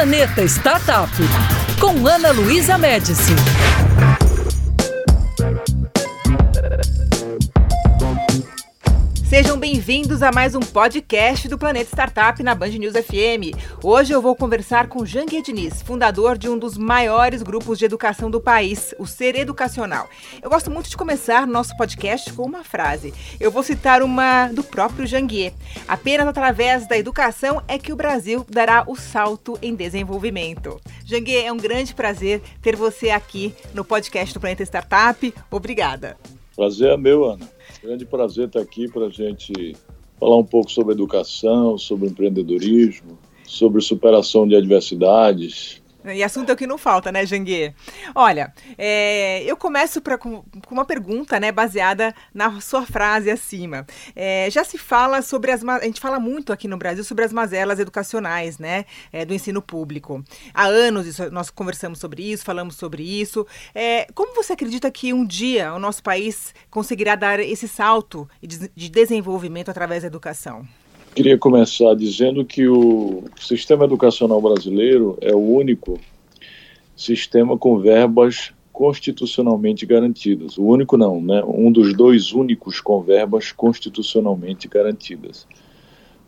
Planeta Startup, com Ana Luísa Médici. Sejam bem-vindos a mais um podcast do Planeta Startup na Band News FM. Hoje eu vou conversar com Janguier Diniz, fundador de um dos maiores grupos de educação do país, o Ser Educacional. Eu gosto muito de começar nosso podcast com uma frase. Eu vou citar uma do próprio Janguier. Apenas através da educação é que o Brasil dará o salto em desenvolvimento. Janguier, é um grande prazer ter você aqui no podcast do Planeta Startup. Obrigada. Prazer é meu, Ana. Grande prazer estar aqui para a gente falar um pouco sobre educação, sobre empreendedorismo, sobre superação de adversidades, e assunto é o que não falta, né, Janguier? Olha, é, eu começo pra, com, com, uma pergunta, né, baseada na sua frase acima. É, já se fala sobre as. A gente fala muito aqui no Brasil sobre as mazelas educacionais, né, é, do ensino público. Há anos isso, nós conversamos sobre isso, falamos sobre isso. É, como você acredita que um dia o nosso país conseguirá dar esse salto de desenvolvimento através da educação? Queria começar dizendo que o sistema educacional brasileiro é o único sistema com verbas constitucionalmente garantidas. O único não, né? Um dos dois únicos com verbas constitucionalmente garantidas.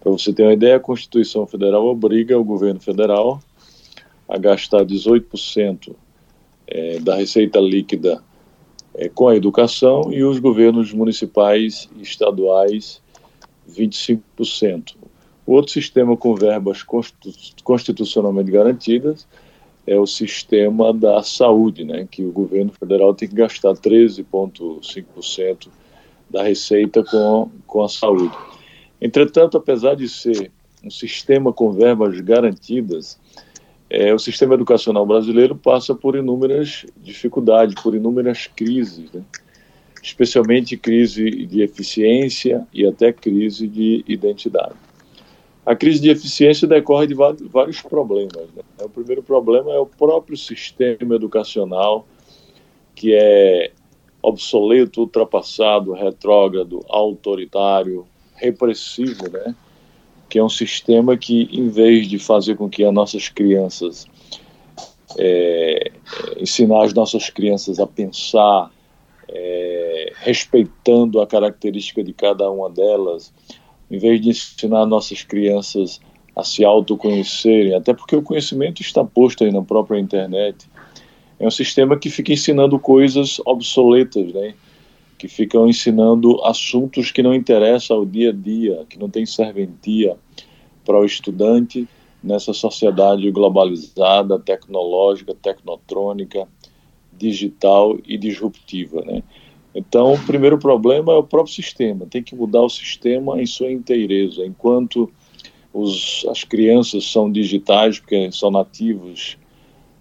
Para você ter uma ideia, a Constituição Federal obriga o governo federal a gastar 18% é, da receita líquida é, com a educação e os governos municipais e estaduais 25%. O outro sistema com verbas constitucionalmente garantidas é o sistema da saúde, né, que o governo federal tem que gastar 13,5% da receita com, com a saúde. Entretanto, apesar de ser um sistema com verbas garantidas, é, o sistema educacional brasileiro passa por inúmeras dificuldades, por inúmeras crises. Né? Especialmente crise de eficiência e até crise de identidade. A crise de eficiência decorre de vários problemas. Né? O primeiro problema é o próprio sistema educacional, que é obsoleto, ultrapassado, retrógrado, autoritário, repressivo, né? que é um sistema que, em vez de fazer com que as nossas crianças, é, ensinar as nossas crianças a pensar, respeitando a característica de cada uma delas, em vez de ensinar nossas crianças a se autoconhecerem, até porque o conhecimento está posto aí na própria internet, é um sistema que fica ensinando coisas obsoletas, né? que ficam ensinando assuntos que não interessam ao dia a dia, que não tem serventia para o estudante nessa sociedade globalizada, tecnológica, tecnotrônica, digital e disruptiva, né? Então, o primeiro problema é o próprio sistema. Tem que mudar o sistema em sua inteireza. Enquanto os, as crianças são digitais, porque são nativos,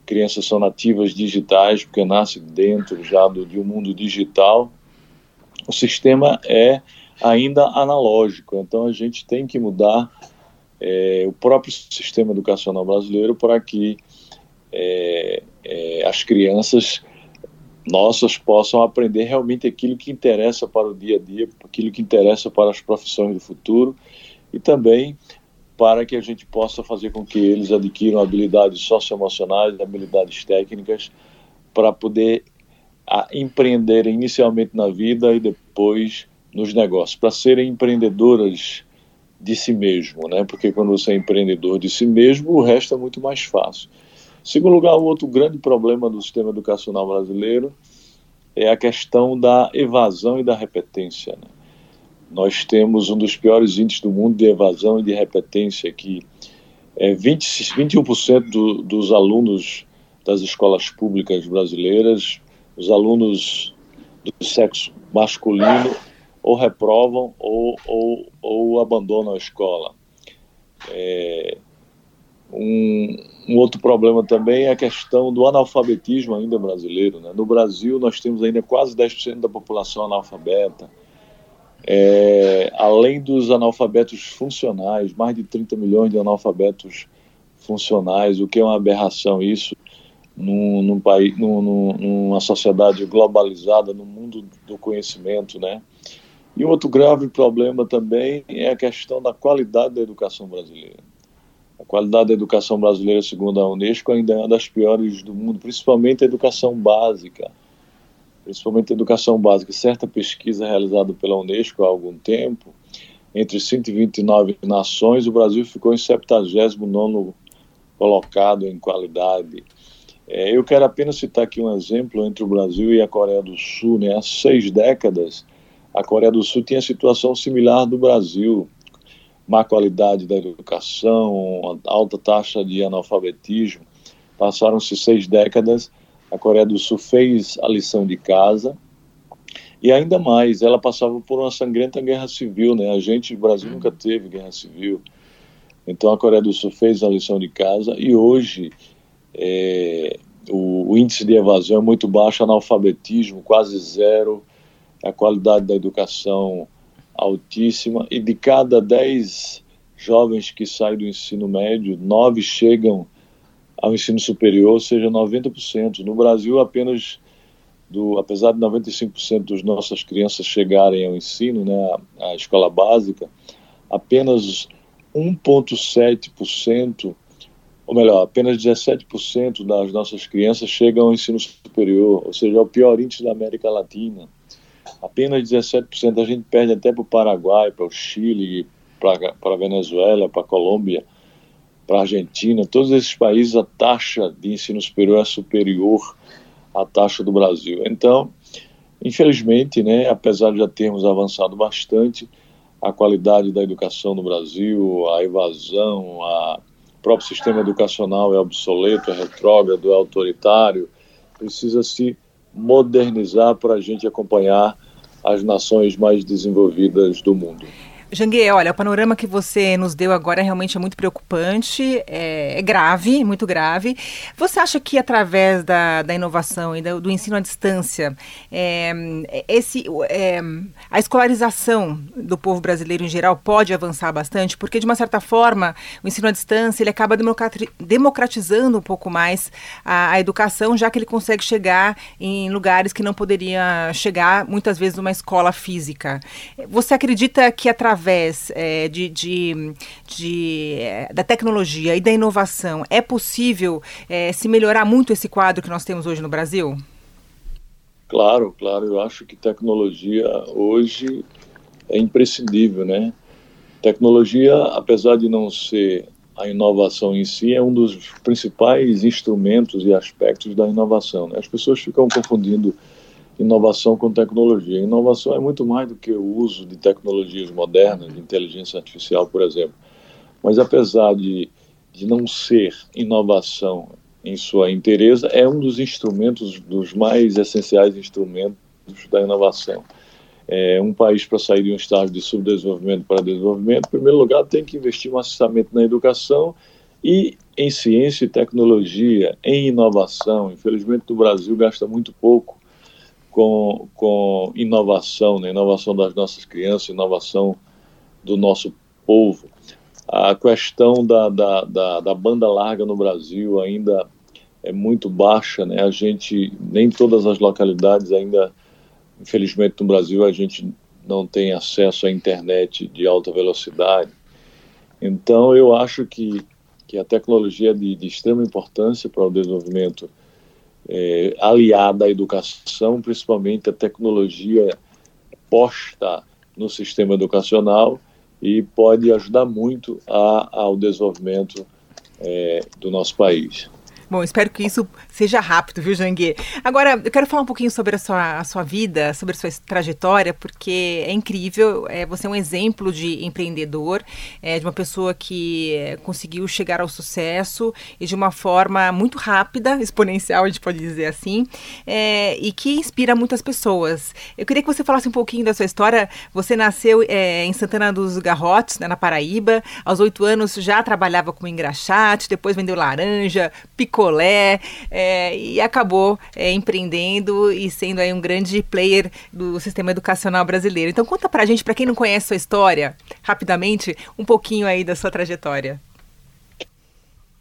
crianças são nativas digitais, porque nascem dentro já do, de um mundo digital, o sistema é ainda analógico. Então, a gente tem que mudar é, o próprio sistema educacional brasileiro para que é, é, as crianças nossas possam aprender realmente aquilo que interessa para o dia a dia, aquilo que interessa para as profissões do futuro e também para que a gente possa fazer com que eles adquiram habilidades socioemocionais, habilidades técnicas para poder a, empreender inicialmente na vida e depois nos negócios, para serem empreendedoras de si mesmo, né? Porque quando você é empreendedor de si mesmo, o resto é muito mais fácil. Segundo lugar, um outro grande problema do sistema educacional brasileiro é a questão da evasão e da repetência. Né? Nós temos um dos piores índices do mundo de evasão e de repetência, que é 20, 21% do, dos alunos das escolas públicas brasileiras, os alunos do sexo masculino, ou reprovam ou, ou, ou abandonam a escola. É, um, um, outro problema também é a questão do analfabetismo ainda brasileiro. Né? No Brasil, nós temos ainda quase 10% da população analfabeta. É, além dos analfabetos funcionais, mais de 30 milhões de analfabetos funcionais, o que é uma aberração isso num, num país, num, numa sociedade globalizada, no mundo do conhecimento, né? E outro grave problema também é a questão da qualidade da educação brasileira. Qualidade da educação brasileira, segundo a Unesco, ainda é uma das piores do mundo, principalmente a educação básica. Principalmente a educação básica. Certa pesquisa realizada pela Unesco há algum tempo, entre 129 nações, o Brasil ficou em 79 colocado em qualidade. É, eu quero apenas citar aqui um exemplo entre o Brasil e a Coreia do Sul. Né? Há seis décadas, a Coreia do Sul tinha situação similar do Brasil má qualidade da educação, alta taxa de analfabetismo. Passaram-se seis décadas, a Coreia do Sul fez a lição de casa e ainda mais, ela passava por uma sangrenta guerra civil, né? A gente, o Brasil nunca teve guerra civil. Então a Coreia do Sul fez a lição de casa e hoje é, o, o, índice de evasão é muito baixo, analfabetismo quase zero, a qualidade da educação altíssima e de cada dez jovens que saem do ensino médio, nove chegam ao ensino superior, ou seja, 90%. No Brasil, apenas do, apesar de 95% das nossas crianças chegarem ao ensino, né, à escola básica, apenas 1,7%, ou melhor, apenas 17% das nossas crianças chegam ao ensino superior, ou seja, é o pior índice da América Latina apenas 17%. A gente perde até para o Paraguai, para o Chile, para a Venezuela, para a Colômbia, para a Argentina. Todos esses países a taxa de ensino superior é superior à taxa do Brasil. Então, infelizmente, né, apesar de já termos avançado bastante, a qualidade da educação no Brasil, a evasão, o próprio sistema educacional é obsoleto, é retrógrado, é autoritário, precisa se modernizar para a gente acompanhar as nações mais desenvolvidas do mundo. Jangue, olha, o panorama que você nos deu agora realmente é muito preocupante, é, é grave, muito grave. Você acha que através da, da inovação e do, do ensino à distância, é, esse, é, a escolarização do povo brasileiro em geral pode avançar bastante? Porque, de uma certa forma, o ensino à distância ele acaba democratizando um pouco mais a, a educação, já que ele consegue chegar em lugares que não poderia chegar, muitas vezes, numa escola física. Você acredita que através através é, de, de, de é, da tecnologia e da inovação, é possível é, se melhorar muito esse quadro que nós temos hoje no Brasil? Claro, claro. Eu acho que tecnologia hoje é imprescindível, né? Tecnologia, apesar de não ser a inovação em si, é um dos principais instrumentos e aspectos da inovação. Né? As pessoas ficam confundindo inovação com tecnologia. Inovação é muito mais do que o uso de tecnologias modernas, de inteligência artificial, por exemplo. Mas apesar de, de não ser inovação em sua inteireza, é um dos instrumentos, dos mais essenciais instrumentos da inovação. É, um país para sair de um estágio de subdesenvolvimento para desenvolvimento, em primeiro lugar, tem que investir maciçamente na educação e em ciência e tecnologia, em inovação. Infelizmente, o Brasil gasta muito pouco com, com inovação, né? inovação das nossas crianças, inovação do nosso povo. A questão da, da, da, da, banda larga no Brasil ainda é muito baixa, né? A gente, nem todas as localidades ainda, infelizmente no Brasil, a gente não tem acesso à internet de alta velocidade. Então, eu acho que, que a tecnologia é de, de extrema importância para o desenvolvimento é, aliada à educação, principalmente a tecnologia posta no sistema educacional e pode ajudar muito a, ao desenvolvimento é, do nosso país. Bom, espero que isso seja rápido, viu, Jangue? Agora, eu quero falar um pouquinho sobre a sua, a sua vida, sobre a sua trajetória, porque é incrível. É, você é um exemplo de empreendedor, é, de uma pessoa que é, conseguiu chegar ao sucesso e de uma forma muito rápida, exponencial, a gente pode dizer assim, é, e que inspira muitas pessoas. Eu queria que você falasse um pouquinho da sua história. Você nasceu é, em Santana dos Garrotes, né, na Paraíba. Aos oito anos já trabalhava como engraxate, depois vendeu laranja, picou picolé é, e acabou é, empreendendo e sendo aí um grande player do sistema educacional brasileiro. Então conta pra gente, para quem não conhece sua história, rapidamente, um pouquinho aí da sua trajetória.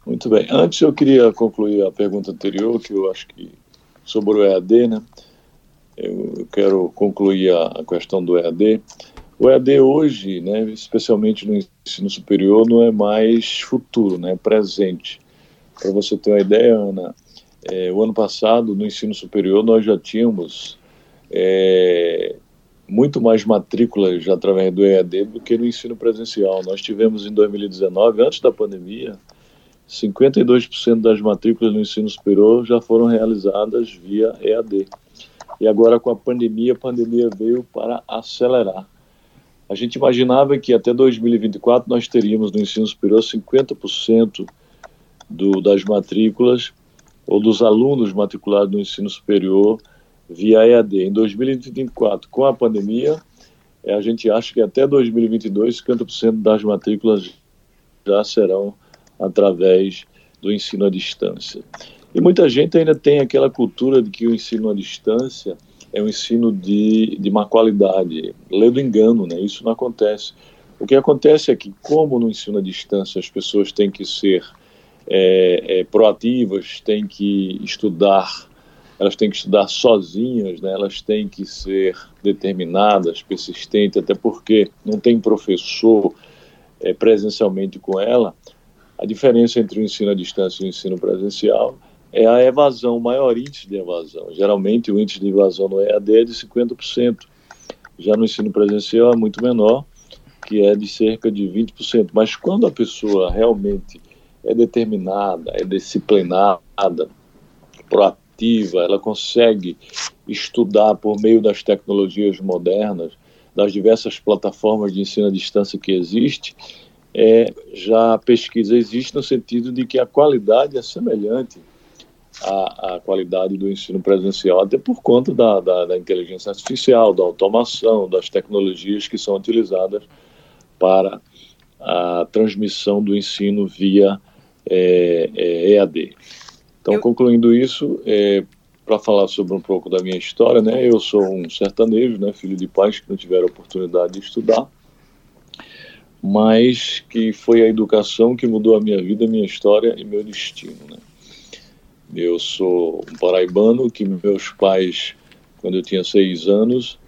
Muito bem. Antes eu queria concluir a pergunta anterior, que eu acho que sobre o EAD, né? Eu, quero concluir a, a questão do EAD. O EAD hoje, né, especialmente no ensino superior, não é mais futuro, né, é presente. Para você ter uma ideia, Ana, é, o ano passado, no ensino superior, nós já tínhamos é, muito mais matrículas através do EAD do que no ensino presencial. Nós tivemos em 2019, antes da pandemia, 52% das matrículas no ensino superior já foram realizadas via EAD. E agora, com a pandemia, a pandemia veio para acelerar. A gente imaginava que até 2024 nós teríamos no ensino superior 50% do, das matrículas ou dos alunos matriculados no ensino superior via EAD. Em 2024, com a pandemia, eh, a gente acha que até 2022 50% das matrículas já serão através do ensino à distância. E muita gente ainda tem aquela cultura de que o ensino à distância é um ensino de, de má qualidade, lê do engano, né? Isso não acontece. O que acontece é que, como no ensino à distância as pessoas têm que ser é, é, proativas, têm que estudar, elas têm que estudar sozinhas, né? elas têm que ser determinadas, persistentes, até porque não tem professor é, presencialmente com ela. A diferença entre o ensino à distância e o ensino presencial é a evasão, o maior índice de evasão. Geralmente o índice de evasão no EAD é de 50%. Já no ensino presencial é muito menor, que é de cerca de 20%. Mas quando a pessoa realmente é determinada, é disciplinada, proativa, ela consegue estudar por meio das tecnologias modernas, das diversas plataformas de ensino à distância que existe, é, já a pesquisa existe no sentido de que a qualidade é semelhante a, a qualidade do ensino presencial, até por conta da, da, da, inteligência artificial, da automação, das tecnologias que são utilizadas para a transmissão do ensino via é, é, EAD. Então, eu... concluindo isso, é, para falar sobre um pouco da minha história, né, eu sou um sertanejo, né, filho de pais que não tiveram oportunidade de estudar, mas que foi a educação que mudou a minha vida, minha história e meu destino. Né. Eu sou um paraibano que meus pais, quando eu tinha seis anos,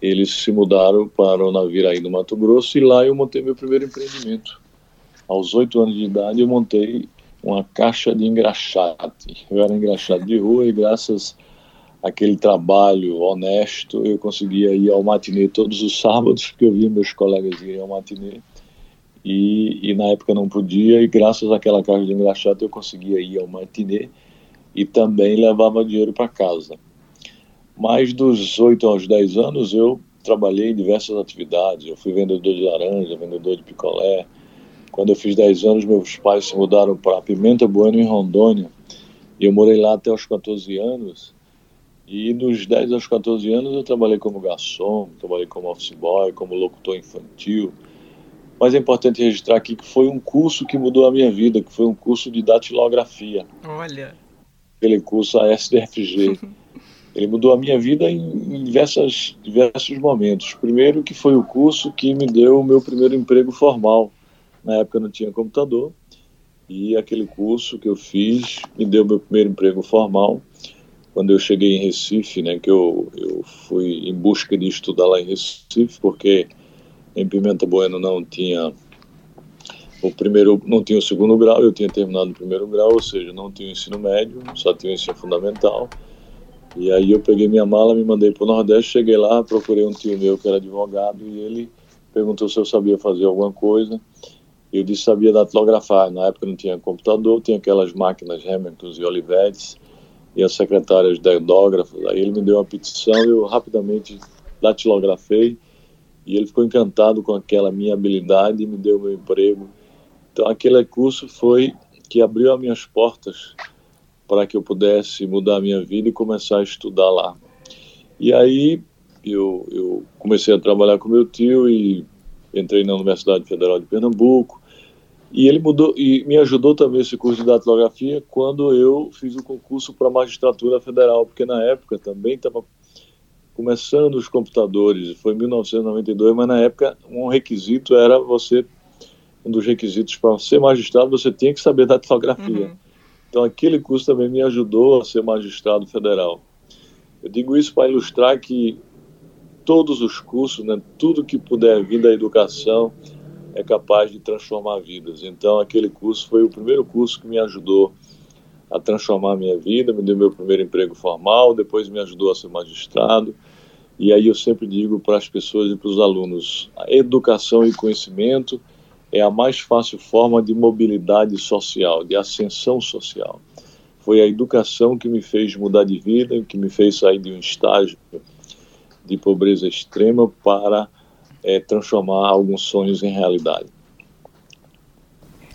eles se mudaram para o Naviraí do Mato Grosso e lá eu montei meu primeiro empreendimento. Aos oito anos de idade eu montei uma caixa de engraxate. Eu era engraxate de rua e graças àquele trabalho honesto eu conseguia ir ao matinê todos os sábados, porque eu via meus colegas irem ao matinê. E, e na época não podia, e graças àquela caixa de engraxate eu conseguia ir ao matinê e também levava dinheiro para casa. Mais dos 8 aos 10 anos eu trabalhei em diversas atividades. Eu fui vendedor de laranja, vendedor de picolé. Quando eu fiz 10 anos, meus pais se mudaram para Pimenta Bueno, em Rondônia. E eu morei lá até os 14 anos. E dos 10 aos 14 anos eu trabalhei como garçom, trabalhei como office boy, como locutor infantil. Mas é importante registrar aqui que foi um curso que mudou a minha vida, que foi um curso de datilografia. Olha aquele curso ASDFG. Ele mudou a minha vida em, diversas, diversos momentos. Primeiro que foi o curso que me deu o meu primeiro emprego formal. Na época não tinha computador. E aquele curso que eu fiz me deu meu primeiro emprego formal. Quando eu cheguei em Recife, né, que eu, eu fui em busca de estudar lá em Recife, porque em Pimenta Bueno não tinha o primeiro não tinha o segundo grau, eu tinha terminado o primeiro grau, ou seja, não tinha o ensino médio, só tinha o ensino fundamental. E aí eu peguei minha mala, me mandei para o Nordeste, cheguei lá, procurei um tio meu que era advogado e ele perguntou se eu sabia fazer alguma coisa. Eu disse sabia datilografar. Na época não tinha computador, tinha aquelas máquinas Hamilton e Olivetti e as secretárias datilógrafos. Aí ele me deu uma petição, eu rapidamente datilografei e ele ficou encantado com aquela minha habilidade e me deu meu emprego então, aquele curso foi que abriu as minhas portas para que eu pudesse mudar a minha vida e começar a estudar lá. E aí eu, eu comecei a trabalhar com meu tio e entrei na Universidade Federal de Pernambuco. E ele mudou e me ajudou também esse curso de datilografia quando eu fiz o concurso para magistratura federal, porque na época também estava começando os computadores, foi em 1992, mas na época um requisito era você um dos requisitos para ser magistrado, você tinha que saber datilografia. Uhum. Então, aquele curso também me ajudou a ser magistrado federal. Eu digo isso para ilustrar que todos os cursos, né, tudo que puder vir da educação é capaz de transformar vidas. Então, aquele curso foi o primeiro curso que me ajudou a transformar a minha vida, me deu meu primeiro emprego formal, depois me ajudou a ser magistrado. E aí eu sempre digo para as pessoas e para os alunos: a educação e conhecimento é a mais fácil forma de mobilidade social, de ascensão social. Foi a educação que me fez mudar de vida, que me fez sair de um estágio de pobreza extrema para é, transformar alguns sonhos em realidade.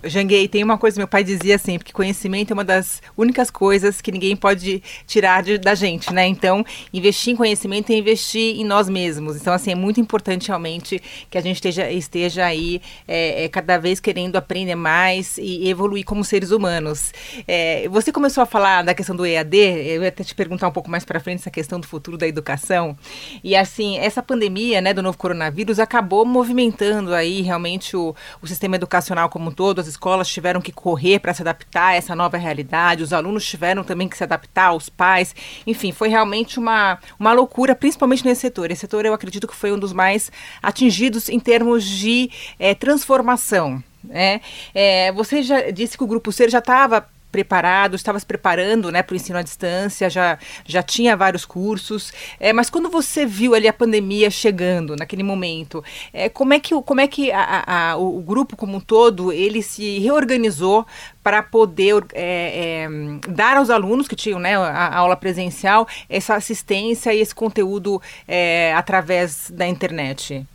Janguei, tem uma coisa, meu pai dizia sempre, que conhecimento é uma das únicas coisas que ninguém pode tirar de, da gente, né? Então, investir em conhecimento é investir em nós mesmos. Então, assim, é muito importante realmente que a gente esteja, esteja aí é, é, cada vez querendo aprender mais e evoluir como seres humanos. É, você começou a falar da questão do EAD, eu ia até te perguntar um pouco mais para frente essa questão do futuro da educação. E, assim, essa pandemia, né, do novo coronavírus acabou movimentando aí realmente o, o sistema educacional como um todo, as escolas tiveram que correr para se adaptar a essa nova realidade, os alunos tiveram também que se adaptar, os pais, enfim, foi realmente uma, uma loucura, principalmente nesse setor. Esse setor eu acredito que foi um dos mais atingidos em termos de é, transformação. É, é, você já disse que o Grupo Ser já estava preparado, estava se preparando né, para o ensino à distância, já, já tinha vários cursos. É, mas quando você viu ali a pandemia chegando naquele momento, é, como é que, como é que a, a, o grupo como um todo ele se reorganizou para poder é, é, dar aos alunos que tinham né, a, a, aula presencial essa assistência e esse conteúdo é, através da internet?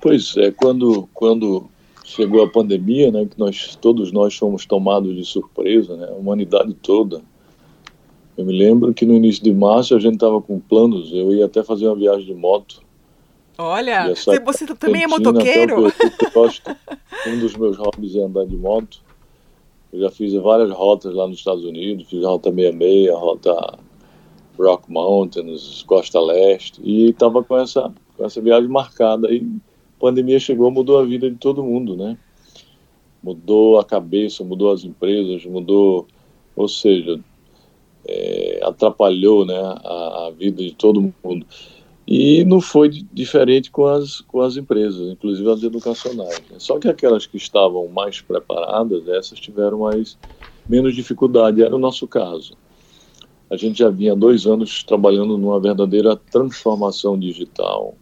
Pois é, quando, quando chegou a pandemia, né, que nós todos nós fomos tomados de surpresa, né, a humanidade toda. Eu me lembro que no início de março a gente estava com planos, eu ia até fazer uma viagem de moto. Olha, você, também é motoqueiro? Gosto, um dos meus hobbies é andar de moto. Eu já fiz várias rotas lá nos Estados Unidos, fiz a Rota 66, a Rota Rock Mountains, Costa Leste, e estava com essa, com essa viagem marcada aí pandemia chegou, mudou a vida de todo mundo, né? Mudou a cabeça, mudou as empresas, mudou, ou seja, é, atrapalhou, né, a, a, vida de todo mundo. E não foi diferente com as, com as empresas, inclusive as educacionais. Né? Só que aquelas que estavam mais preparadas, essas tiveram mais menos dificuldade. Era o nosso caso. A gente já vinha dois anos trabalhando numa verdadeira transformação digital,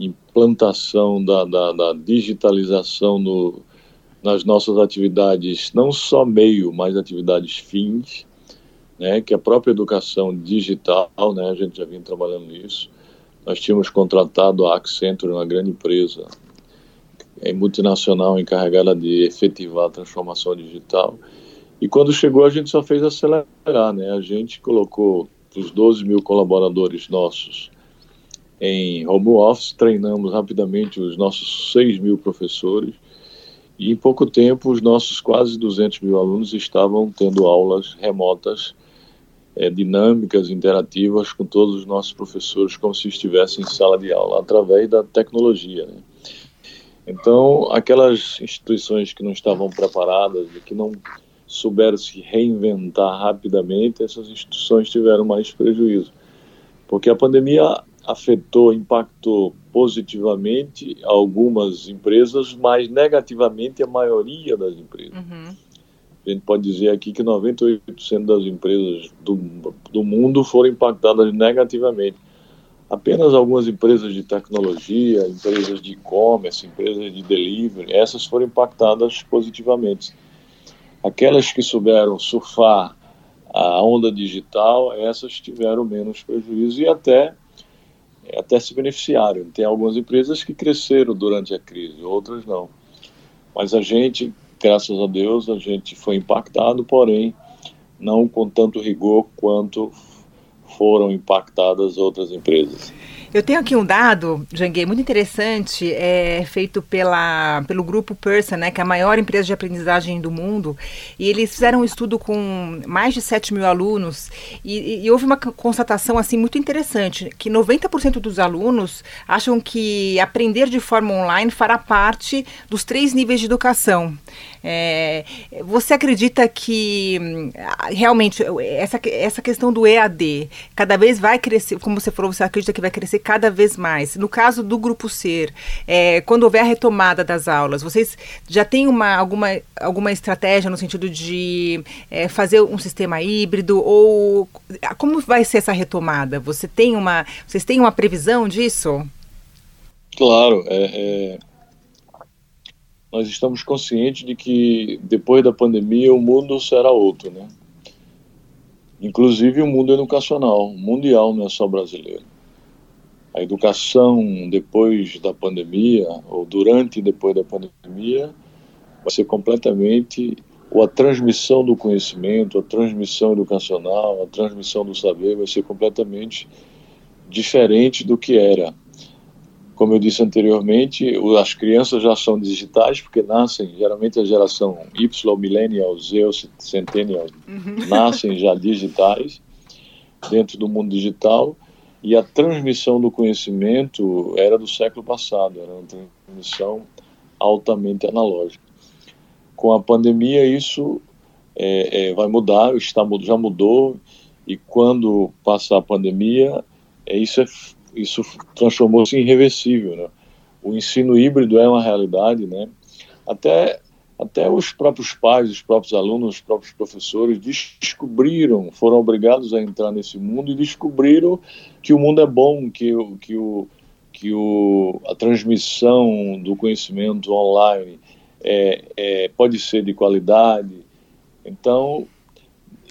implantação da, da, da digitalização no, nas nossas atividades, não só meio, mas atividades fins, né, que a própria educação digital, né, a gente já vinha trabalhando nisso. Nós tínhamos contratado a Accenture, uma grande empresa é multinacional encarregada de efetivar a transformação digital. E quando chegou, a gente só fez acelerar, né? A gente colocou os 12 mil colaboradores nossos em home office, treinamos rapidamente os nossos 6 mil professores e em pouco tempo os nossos quase 200 mil alunos estavam tendo aulas remotas, é, dinâmicas, interativas com todos os nossos professores como se estivessem em sala de aula, através da tecnologia. Né? Então, aquelas instituições que não estavam preparadas e que não souberam se reinventar rapidamente, essas instituições tiveram mais prejuízo. Porque a pandemia afetou, impactou positivamente algumas empresas, mas negativamente a maioria das empresas. Uhum. A gente pode dizer aqui que 98% das empresas do, do mundo foram impactadas negativamente. Apenas algumas empresas de tecnologia, empresas de e-commerce, empresas de delivery, essas foram impactadas positivamente. Aquelas que souberam surfar a onda digital, essas tiveram menos prejuízo e até até se beneficiaram. Tem algumas empresas que cresceram durante a crise, outras não. Mas a gente, graças a Deus, a gente foi impactado, porém não com tanto rigor quanto foram impactadas outras empresas. Eu tenho aqui um dado, Janguei, muito interessante, é feito pela, pelo grupo Person, né, que é a maior empresa de aprendizagem do mundo, e eles fizeram um estudo com mais de 7 mil alunos, e, e houve uma constatação assim muito interessante, que 90% dos alunos acham que aprender de forma online fará parte dos três níveis de educação. É, você acredita que realmente essa, essa questão do EAD cada vez vai crescer, como você falou, você acredita que vai crescer cada vez mais. No caso do Grupo Ser, é, quando houver a retomada das aulas, vocês já têm uma, alguma, alguma estratégia no sentido de é, fazer um sistema híbrido? Ou como vai ser essa retomada? Você tem uma, vocês têm uma previsão disso? Claro, é, é, nós estamos conscientes de que depois da pandemia o mundo será outro, né? Inclusive o mundo educacional, mundial, não é só brasileiro. A educação depois da pandemia, ou durante e depois da pandemia, vai ser completamente ou a transmissão do conhecimento, a transmissão educacional, a transmissão do saber vai ser completamente diferente do que era como eu disse anteriormente, as crianças já são digitais porque nascem, geralmente a geração Y, Millennials, Z, Centennials, uhum. nascem já digitais dentro do mundo digital e a transmissão do conhecimento era do século passado, era uma transmissão altamente analógica. Com a pandemia isso é, é, vai mudar, está, já mudou e quando passar a pandemia, é, isso é isso transformou-se em irreversível. Né? O ensino híbrido é uma realidade, né? Até até os próprios pais, os próprios alunos, os próprios professores descobriram, foram obrigados a entrar nesse mundo e descobriram que o mundo é bom, que, que, o, que o, a transmissão do conhecimento online é, é, pode ser de qualidade. Então,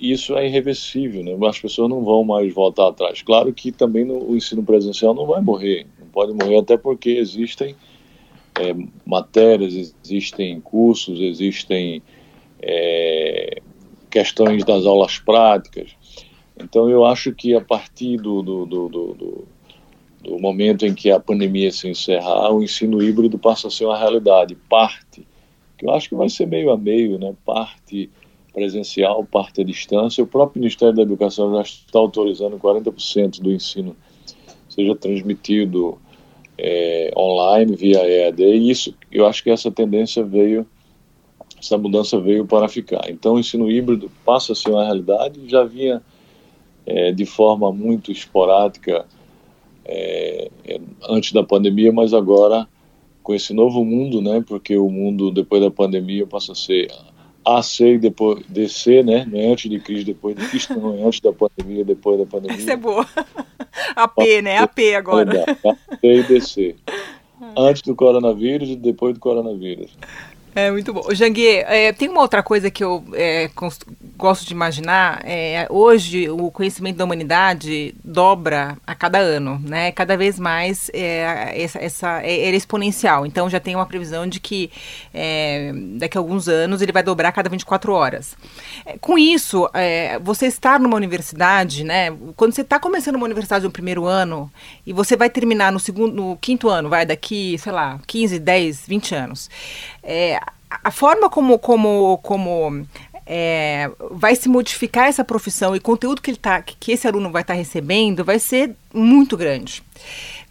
isso é irreversível, né? As pessoas não vão mais voltar atrás. Claro que também no, o ensino presencial não vai morrer, não pode morrer até porque existem é, matérias, existem cursos, existem é, questões das aulas práticas. Então eu acho que a partir do, do, do, do, do momento em que a pandemia se encerrar, o ensino híbrido passa a ser uma realidade, parte, que eu acho que vai ser meio a meio, né? Parte presencial, parte à distância. O próprio Ministério da Educação já está autorizando 40% do ensino seja transmitido é, online via EAD. E isso, eu acho que essa tendência veio, essa mudança veio para ficar. Então, o ensino híbrido passa a ser uma realidade. Já vinha é, de forma muito esporádica é, é antes da pandemia, mas agora com esse novo mundo, né? Porque o mundo depois da pandemia passa a ser a, C e depois DC, né? Não é antes de crise, depois de crise, não é antes da pandemia, depois da pandemia. Isso é boa. A P, né? A P agora. A C e DC. Antes do coronavírus e depois do coronavírus. É muito bom. Janguê, é, tem uma outra coisa que eu é, gosto de imaginar. É, hoje, o conhecimento da humanidade dobra a cada ano, né? Cada vez mais é, essa, essa é, é exponencial. Então, já tem uma previsão de que é, daqui a alguns anos ele vai dobrar a cada 24 horas. Com isso, você estar numa universidade, né? Quando você está começando uma universidade no primeiro ano e você vai terminar no segundo, no quinto ano, vai daqui, sei lá, 15, 10, 20 anos. É, a forma como, como, como é, vai se modificar essa profissão e conteúdo que, ele tá, que esse aluno vai estar tá recebendo vai ser muito grande.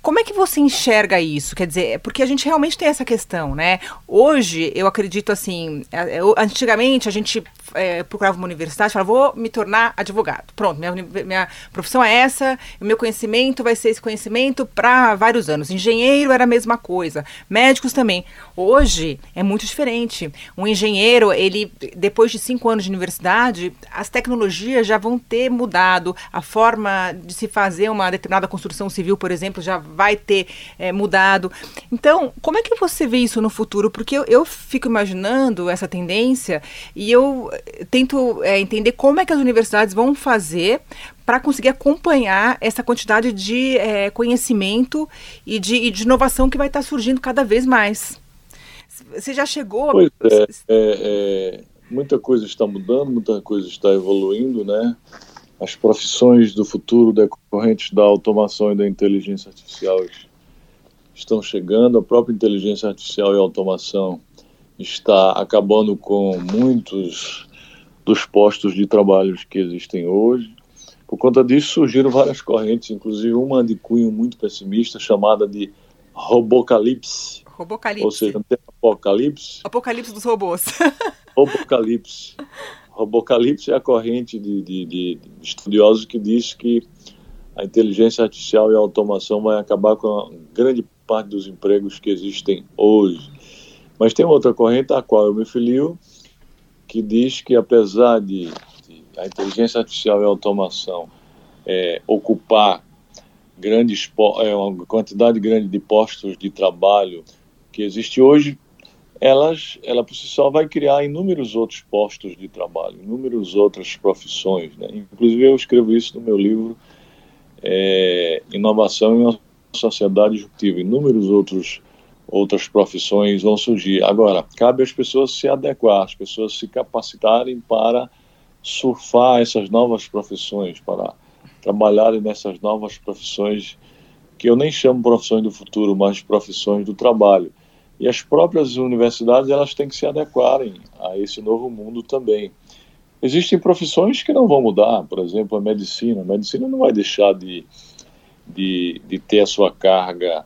Como é que você enxerga isso? Quer dizer, porque a gente realmente tem essa questão, né? Hoje, eu acredito assim, é, antigamente a gente é, procurava uma universidade e falava, vou me tornar advogado. Pronto, minha, minha profissão é essa, o meu conhecimento vai ser esse conhecimento para vários anos. Engenheiro era a mesma coisa, médicos também. Hoje é muito diferente. Um engenheiro, ele, depois de cinco anos de universidade, as tecnologias já vão ter mudado, a forma de se fazer uma determinada construção civil, por exemplo, já vai ter é, mudado. Então, como é que você vê isso no futuro? Porque eu, eu fico imaginando essa tendência e eu tento é, entender como é que as universidades vão fazer para conseguir acompanhar essa quantidade de é, conhecimento e de, e de, inovação que vai estar tá surgindo cada vez mais. Você já chegou? Pois é, é, é, muita coisa está mudando, muita coisa está evoluindo, né? As profissões do futuro decorrentes da automação e da inteligência artificial estão chegando. A própria inteligência artificial e automação está acabando com muitos dos postos de trabalho que existem hoje. Por conta disso surgiram várias correntes, inclusive uma de cunho muito pessimista chamada de robocalipse. Robocalipse. Ou seja, não tem apocalipse. Apocalipse dos robôs. robocalipse. Robocalipse é a corrente de, de, de, estudiosos que diz que a inteligência artificial e a automação vai acabar com grande parte dos empregos que existem hoje. Mas tem outra corrente a qual eu me filio, que diz que apesar de, de a inteligência artificial e a automação é, ocupar grandes é, uma quantidade grande de postos de trabalho que existe hoje, elas, ela por si só vai criar inúmeros outros postos de trabalho, inúmeras outras profissões. Né? Inclusive eu escrevo isso no meu livro é, Inovação em uma Sociedade Disruptiva. Inúmeros outros outras profissões vão surgir. Agora, cabe às pessoas se adequar, às pessoas se capacitarem para surfar essas novas profissões, para trabalharem nessas novas profissões que eu nem chamo profissões do futuro, mas profissões do trabalho. E as próprias universidades elas têm que se adequarem a esse novo mundo também. Existem profissões que não vão mudar, por exemplo, a medicina. A medicina não vai deixar de, de, de ter a sua carga,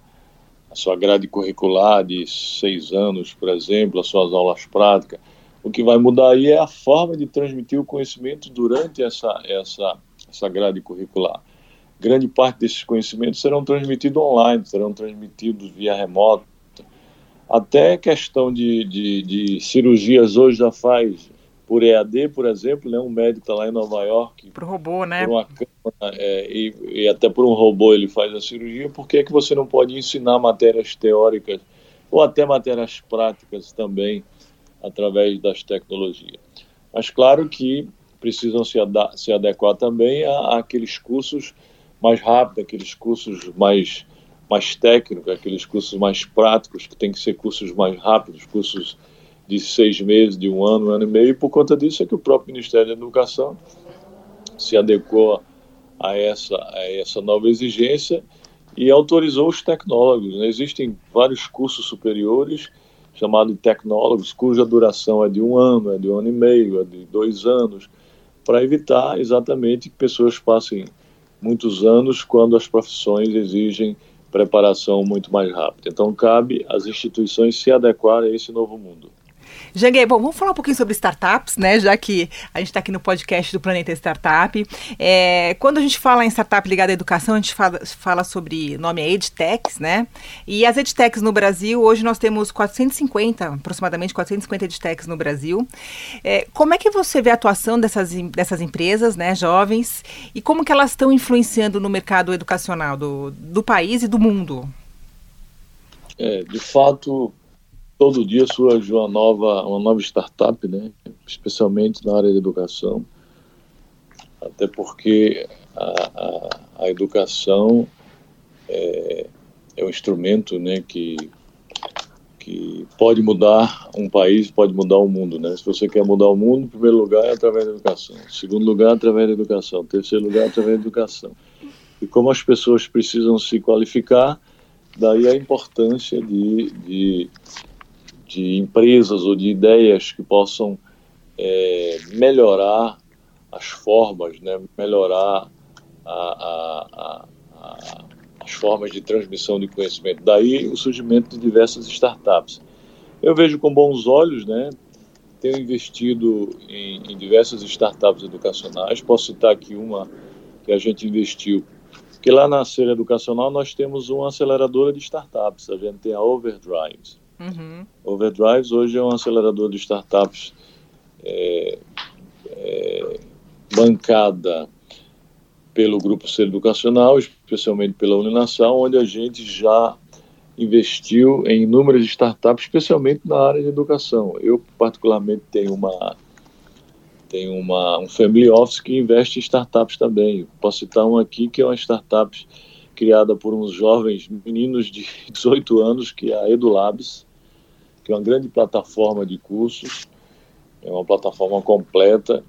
a sua grade curricular de seis anos, por exemplo, as suas aulas práticas. O que vai mudar aí é a forma de transmitir o conhecimento durante essa, essa, essa grade curricular. Grande parte desses conhecimentos serão transmitidos online, serão transmitidos via remoto, até questão de, de, de cirurgias hoje já faz por EAD, por exemplo, né? Um médico está lá em Nova York. Por robô, né? Por uma câmera, é, e, e, até por um robô ele faz a cirurgia. Por que, é que você não pode ensinar matérias teóricas ou até matérias práticas também através das tecnologias? Mas claro que precisam se, se adequar também àqueles cursos mais rápidos, aqueles cursos mais mais técnicos, aqueles cursos mais práticos, que tem que ser cursos mais rápidos, cursos de seis meses, de um ano, um ano e meio, e por conta disso é que o próprio Ministério da Educação se adequou a essa, a essa nova exigência e autorizou os tecnólogos. Né? Existem vários cursos superiores chamados tecnólogos, cuja duração é de um ano, é de um ano e meio, é de dois anos, para evitar exatamente que pessoas passem muitos anos quando as profissões exigem preparação muito mais rápida. Então, cabe às instituições se adequar a esse novo mundo. Janguei, bom, vamos falar um pouquinho sobre startups, né? Já que a gente está aqui no podcast do Planeta Startup. É, quando a gente fala em startup ligada à educação, a gente fala, fala sobre nome é EdTechs, né? E as EdTechs no Brasil, hoje nós temos 450, aproximadamente 450 EdTechs no Brasil. É, como é que você vê a atuação dessas, dessas empresas, né, jovens, e como que elas estão influenciando no mercado educacional do, do país e do mundo? É, de fato, todo dia surge uma nova, uma nova startup, né? especialmente na área da educação, até porque a, a, a educação é, é um instrumento né, que, que pode mudar um país, pode mudar o mundo. Né? Se você quer mudar o mundo, em primeiro lugar é através da educação, em segundo lugar é através da educação, em terceiro lugar é através da educação. E como as pessoas precisam se qualificar, daí a importância de, de de empresas ou de ideias que possam é, melhorar as formas, né, melhorar a, a, a, as formas de transmissão de conhecimento. Daí o surgimento de diversas startups. Eu vejo com bons olhos, né? Tenho investido em, em diversas startups educacionais. Posso citar aqui uma que a gente investiu, que lá na Ser Educacional nós temos uma aceleradora de startups. A gente tem a Overdrive. Uhum. Overdrives hoje é um acelerador de startups é, é, bancada pelo Grupo Ser Educacional, especialmente pela Uninação, onde a gente já investiu em inúmeras startups, especialmente na área de educação. Eu, particularmente, tenho uma tenho uma, um family office que investe em startups também. Posso citar um aqui que é uma startup criada por uns jovens meninos de 18 anos, que é a EduLabs, que é uma grande plataforma de cursos, é uma plataforma completa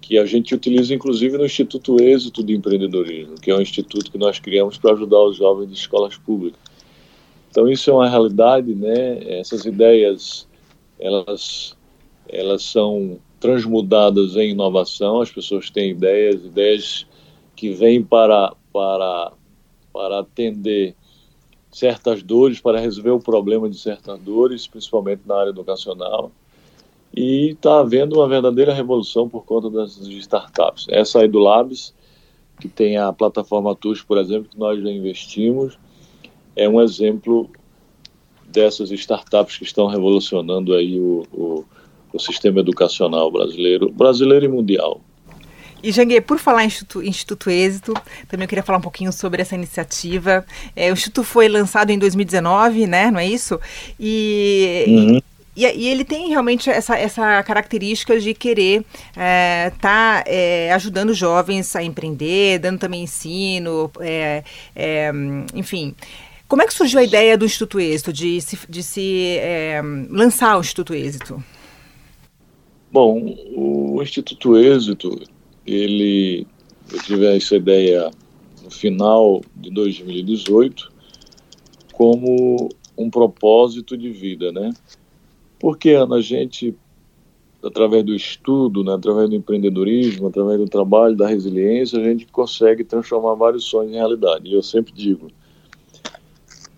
que a gente utiliza inclusive no Instituto Êxito de Empreendedorismo, que é um instituto que nós criamos para ajudar os jovens de escolas públicas. Então isso é uma realidade, né? Essas ideias, elas, elas são transmudadas em inovação. As pessoas têm ideias, ideias que vêm para para para atender certas dores, para resolver o problema de certas dores, principalmente na área educacional. E está havendo uma verdadeira revolução por conta das startups. Essa aí do Labs que tem a plataforma TUS, por exemplo, que nós já investimos, é um exemplo dessas startups que estão revolucionando aí o, o, o sistema educacional brasileiro, brasileiro e mundial. E Jangue, por falar em Instituto, Instituto, Êxito, também eu queria falar um pouquinho sobre essa iniciativa. É, o Instituto foi lançado em 2019, né? Não é isso? E, uhum. e, e, ele tem realmente essa, essa característica de querer estar é, tá, é, ajudando jovens a empreender, dando também ensino, é, é, enfim. Como é que surgiu a ideia do Instituto Êxito, de se, de se é, lançar o Instituto Êxito? Bom, o Instituto Êxito, ele, eu tive essa ideia no final de 2018 como um propósito de vida, né? Porque, Ana, a gente, através do estudo, né, através do empreendedorismo, através do trabalho, da resiliência, a gente consegue transformar vários sonhos em realidade. E eu sempre digo,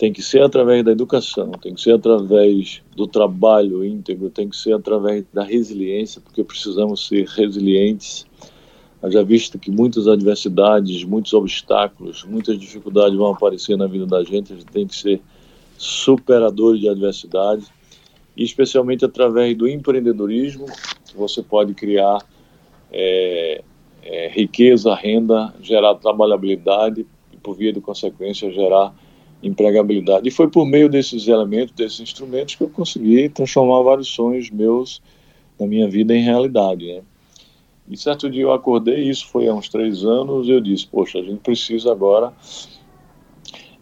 tem que ser através da educação, tem que ser através do trabalho íntegro, tem que ser através da resiliência, porque precisamos ser resilientes. Já visto que muitas adversidades, muitos obstáculos, muitas dificuldades vão aparecer na vida da gente, a gente tem que ser superadores de adversidades, e especialmente através do empreendedorismo, você pode criar é, é, riqueza, renda, gerar trabalhabilidade e, por via de consequência, gerar empregabilidade. E foi por meio desses elementos, desses instrumentos, que eu consegui transformar vários sonhos meus na minha vida em realidade. Né? E certo dia eu acordei, isso foi há uns três anos, eu disse: Poxa, a gente precisa agora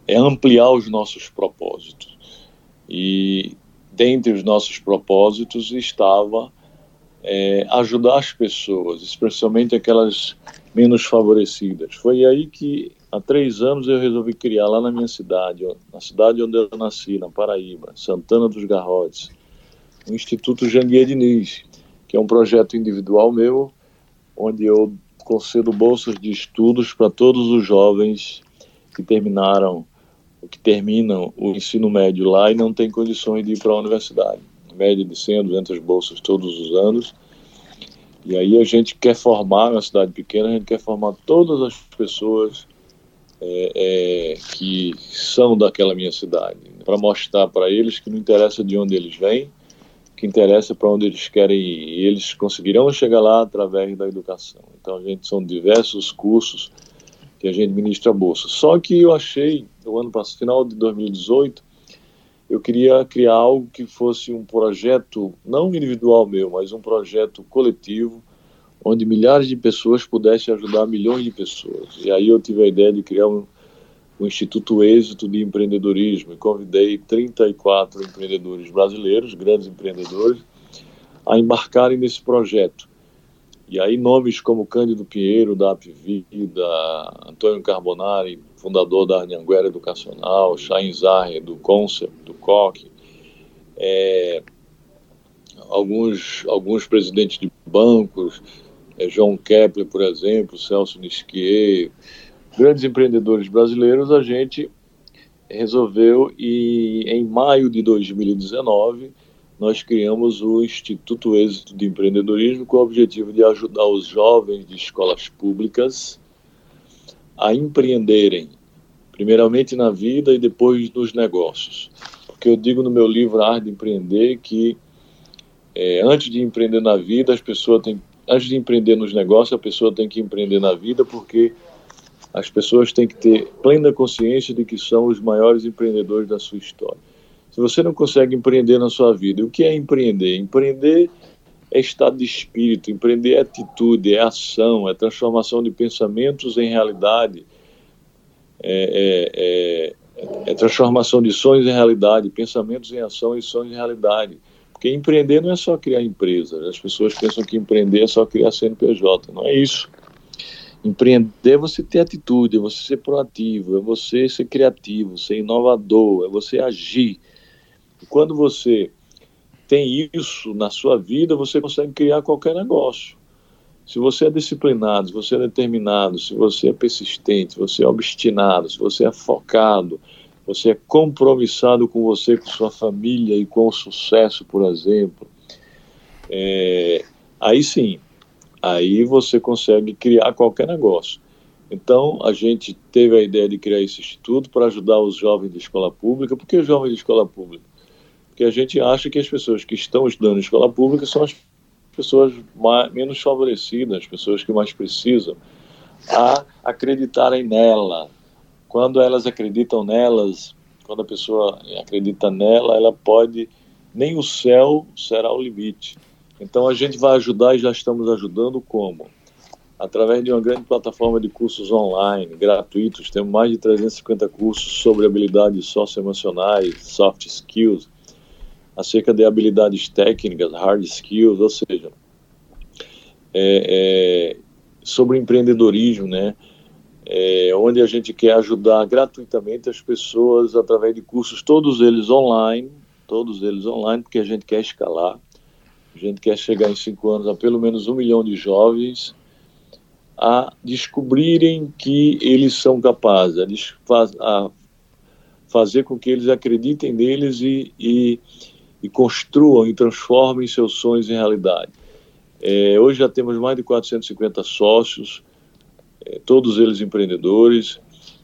é ampliar os nossos propósitos. E dentre os nossos propósitos estava é, ajudar as pessoas, especialmente aquelas menos favorecidas. Foi aí que há três anos eu resolvi criar lá na minha cidade, na cidade onde eu nasci, na Paraíba, Santana dos Garrotes, o Instituto Janguier Diniz, que é um projeto individual meu, onde eu concedo bolsas de estudos para todos os jovens que terminaram, que terminam o ensino médio lá e não têm condições de ir para a universidade. Média de 100 a 200 bolsas todos os anos. E aí a gente quer formar, na cidade pequena, a gente quer formar todas as pessoas é, é, que são daquela minha cidade, para mostrar para eles que não interessa de onde eles vêm, que interessa para onde eles querem ir. E eles conseguirão chegar lá através da educação. Então, a gente são diversos cursos que a gente ministra a bolsa. Só que eu achei, no ano passado, final de 2018, eu queria criar algo que fosse um projeto, não individual meu, mas um projeto coletivo, onde milhares de pessoas pudessem ajudar milhões de pessoas. E aí eu tive a ideia de criar um, um Instituto Êxito de Empreendedorismo e convidei 34 empreendedores brasileiros, grandes empreendedores, a embarcarem nesse projeto. E aí nomes como Cândido Pinheiro, da Apvida, Antônio Carbonari, fundador da Anhanguera Educacional, Chain Zahre, do Concept, do COC, é, alguns, alguns presidentes de bancos, é, João Kepler, por exemplo, Celso Nisquier, grandes empreendedores brasileiros, a gente resolveu e em maio de 2019 nós criamos o Instituto Êxito de Empreendedorismo com o objetivo de ajudar os jovens de escolas públicas a empreenderem, primeiramente na vida e depois nos negócios. Porque eu digo no meu livro Arte de Empreender que é, antes de empreender na vida, as pessoas têm antes de empreender nos negócios, a pessoa tem que empreender na vida, porque as pessoas têm que ter plena consciência de que são os maiores empreendedores da sua história. Se você não consegue empreender na sua vida, o que é empreender? Empreender é estado de espírito, empreender é atitude, é ação, é transformação de pensamentos em realidade, é, é, é, é transformação de sonhos em realidade, pensamentos em ação e sonhos em realidade. Porque empreender não é só criar empresa. As pessoas pensam que empreender é só criar CNPJ. Não é isso. Empreender é você ter atitude, é você ser proativo, é você ser criativo, ser inovador, é você agir. E quando você tem isso na sua vida, você consegue criar qualquer negócio. Se você é disciplinado, se você é determinado, se você é persistente, se você é obstinado, se você é focado, você é compromissado com você, com sua família e com o sucesso, por exemplo, é, aí sim, aí você consegue criar qualquer negócio. Então, a gente teve a ideia de criar esse instituto para ajudar os jovens de escola pública. Por que os jovens de escola pública? Porque a gente acha que as pessoas que estão estudando em escola pública são as pessoas mais, menos favorecidas, as pessoas que mais precisam, a acreditarem nela. Quando elas acreditam nelas, quando a pessoa acredita nela, ela pode, nem o céu será o limite. Então a gente vai ajudar e já estamos ajudando como? Através de uma grande plataforma de cursos online, gratuitos, temos mais de 350 cursos sobre habilidades socioemocionais, soft skills, acerca de habilidades técnicas, hard skills, ou seja, é, é, sobre empreendedorismo, né? É, onde a gente quer ajudar gratuitamente as pessoas através de cursos, todos eles online, todos eles online, porque a gente quer escalar, a gente quer chegar em cinco anos a pelo menos um milhão de jovens a descobrirem que eles são capazes, a, a fazer com que eles acreditem neles e, e e construam e transformem seus sonhos em realidade. É, hoje já temos mais de 450 sócios, é, todos eles empreendedores.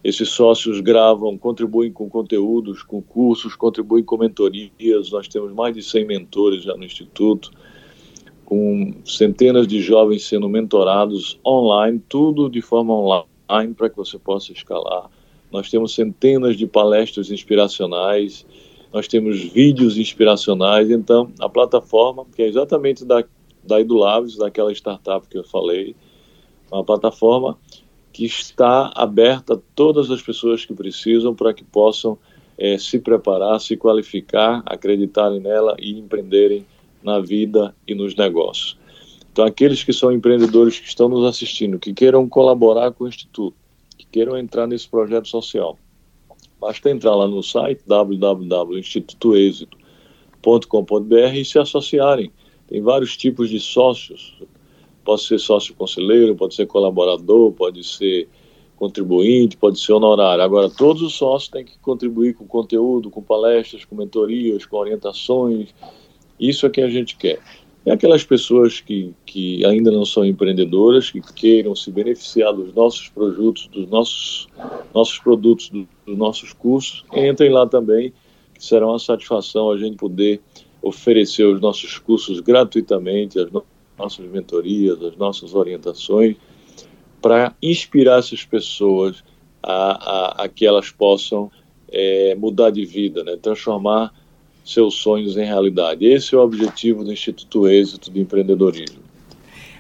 Esses sócios gravam, contribuem com conteúdos, com cursos, contribuem com mentorias. Nós temos mais de 100 mentores já no Instituto, com centenas de jovens sendo mentorados online, tudo de forma online para que você possa escalar. Nós temos centenas de palestras inspiracionais nós temos vídeos inspiracionais. Então, a plataforma, que é exatamente da, da Edulaves, daquela startup que eu falei, uma plataforma que está aberta a todas as pessoas que precisam para que possam é, se preparar, se qualificar, acreditarem nela e empreenderem na vida e nos negócios. Então, aqueles que são empreendedores que estão nos assistindo, que queiram colaborar com o Instituto, que queiram entrar nesse projeto social, Basta entrar lá no site www.institutoexito.com.br e se associarem. Tem vários tipos de sócios. Pode ser sócio conselheiro, pode ser colaborador, pode ser contribuinte, pode ser honorário. Agora, todos os sócios têm que contribuir com conteúdo, com palestras, com mentorias, com orientações. Isso é que a gente quer. É aquelas pessoas que, que ainda não são empreendedoras, que queiram se beneficiar dos nossos produtos, dos nossos, nossos produtos, do, dos nossos cursos, entrem lá também, que será uma satisfação a gente poder oferecer os nossos cursos gratuitamente, as nossas mentorias, as nossas orientações, para inspirar essas pessoas a, a, a, que elas possam é, mudar de vida, né? transformar seus sonhos em realidade. Esse é o objetivo do Instituto Êxito de Empreendedorismo.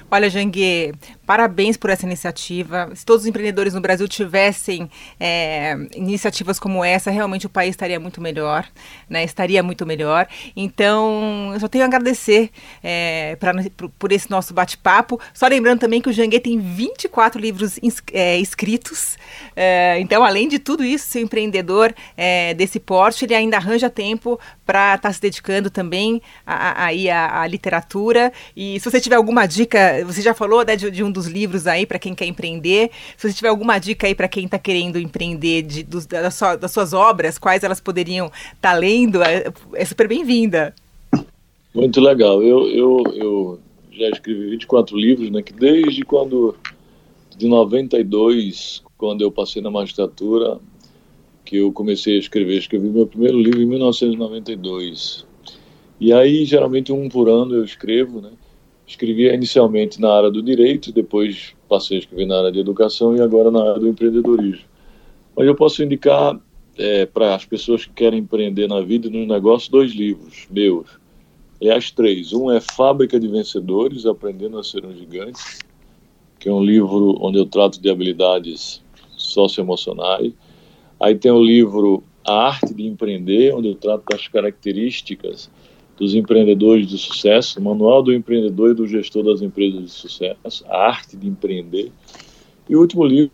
Olha, Jangue, Parabéns por essa iniciativa. Se todos os empreendedores no Brasil tivessem é, iniciativas como essa, realmente o país estaria muito melhor, né? Estaria muito melhor. Então, eu só tenho a agradecer é, pra, por, esse nosso bate-papo. Só lembrando também que o Jangue tem 24 livros é, escritos. É, então, além de tudo isso, ser empreendedor é, desse porte, ele ainda arranja tempo para estar tá se dedicando também aí à, literatura. E se você tiver alguma dica, você já falou né, de, de um dos livros aí para quem quer empreender. Se você tiver alguma dica aí para quem está querendo empreender de, dos, da sua, das suas obras, quais elas poderiam estar tá lendo, é, é super bem-vinda. Muito legal. Eu, eu, eu já escrevi 24 livros, né, que desde quando, de 92, quando eu passei na magistratura, que eu comecei a escrever. Escrevi meu primeiro livro em 1992. E aí, geralmente, um por ano eu escrevo, né? Escrevia inicialmente na área do direito, depois passei a escrever na área de educação e agora na área do empreendedorismo. Mas eu posso indicar é, para as pessoas que querem empreender na vida e nos negócios dois livros meus. Aliás, três. Um é Fábrica de Vencedores, Aprendendo a Ser um Gigante, que é um livro onde eu trato de habilidades socioemocionais. Aí tem o livro A Arte de Empreender, onde eu trato das características dos empreendedores de sucesso, Manual do Empreendedor e do Gestor das Empresas de Sucesso, A Arte de Empreender. E o último livro,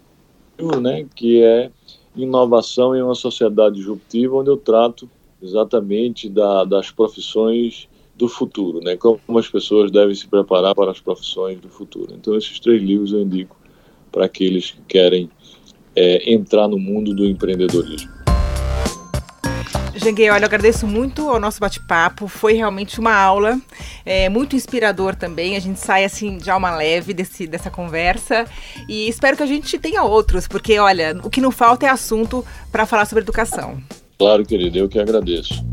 né, que é Inovação em uma Sociedade Disruptiva, onde eu trato exatamente da, das profissões do futuro, né, como as pessoas devem se preparar para as profissões do futuro. Então, esses três livros eu indico para aqueles que querem é, entrar no mundo do empreendedorismo. Janguei, olha, eu agradeço muito ao nosso bate-papo. Foi realmente uma aula, é, muito inspirador também. A gente sai assim de alma leve desse, dessa conversa e espero que a gente tenha outros, porque olha, o que não falta é assunto para falar sobre educação. Claro, querido, eu que agradeço.